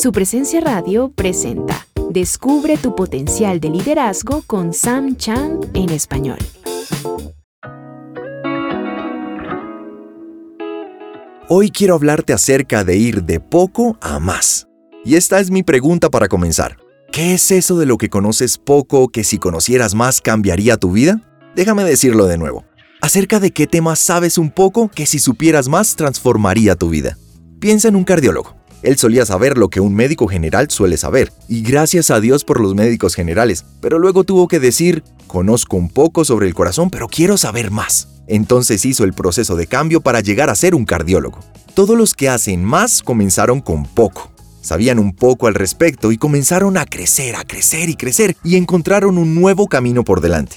Su presencia radio presenta Descubre tu potencial de liderazgo con Sam Chand en español. Hoy quiero hablarte acerca de ir de poco a más. Y esta es mi pregunta para comenzar. ¿Qué es eso de lo que conoces poco que si conocieras más cambiaría tu vida? Déjame decirlo de nuevo. ¿Acerca de qué temas sabes un poco que si supieras más transformaría tu vida? Piensa en un cardiólogo. Él solía saber lo que un médico general suele saber, y gracias a Dios por los médicos generales, pero luego tuvo que decir, conozco un poco sobre el corazón, pero quiero saber más. Entonces hizo el proceso de cambio para llegar a ser un cardiólogo. Todos los que hacen más comenzaron con poco. Sabían un poco al respecto y comenzaron a crecer, a crecer y crecer y encontraron un nuevo camino por delante.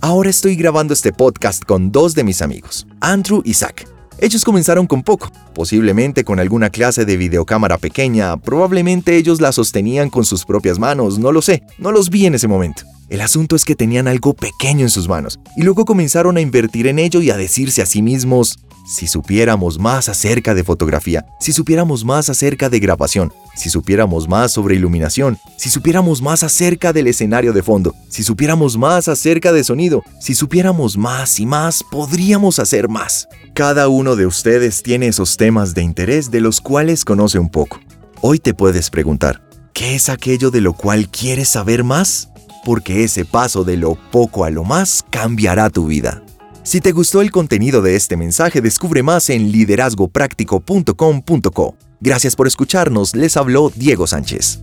Ahora estoy grabando este podcast con dos de mis amigos, Andrew y Zach. Ellos comenzaron con poco, posiblemente con alguna clase de videocámara pequeña, probablemente ellos la sostenían con sus propias manos, no lo sé, no los vi en ese momento. El asunto es que tenían algo pequeño en sus manos y luego comenzaron a invertir en ello y a decirse a sí mismos, si supiéramos más acerca de fotografía, si supiéramos más acerca de grabación, si supiéramos más sobre iluminación, si supiéramos más acerca del escenario de fondo, si supiéramos más acerca de sonido, si supiéramos más y más, podríamos hacer más. Cada uno de ustedes tiene esos temas de interés de los cuales conoce un poco. Hoy te puedes preguntar, ¿qué es aquello de lo cual quieres saber más? porque ese paso de lo poco a lo más cambiará tu vida. Si te gustó el contenido de este mensaje, descubre más en liderazgopráctico.com.co. Gracias por escucharnos, les habló Diego Sánchez.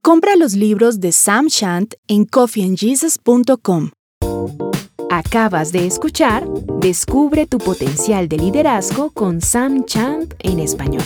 Compra los libros de Sam Shant en coffeeandjesus.com. Acabas de escuchar Descubre tu potencial de liderazgo con Sam Chant en español.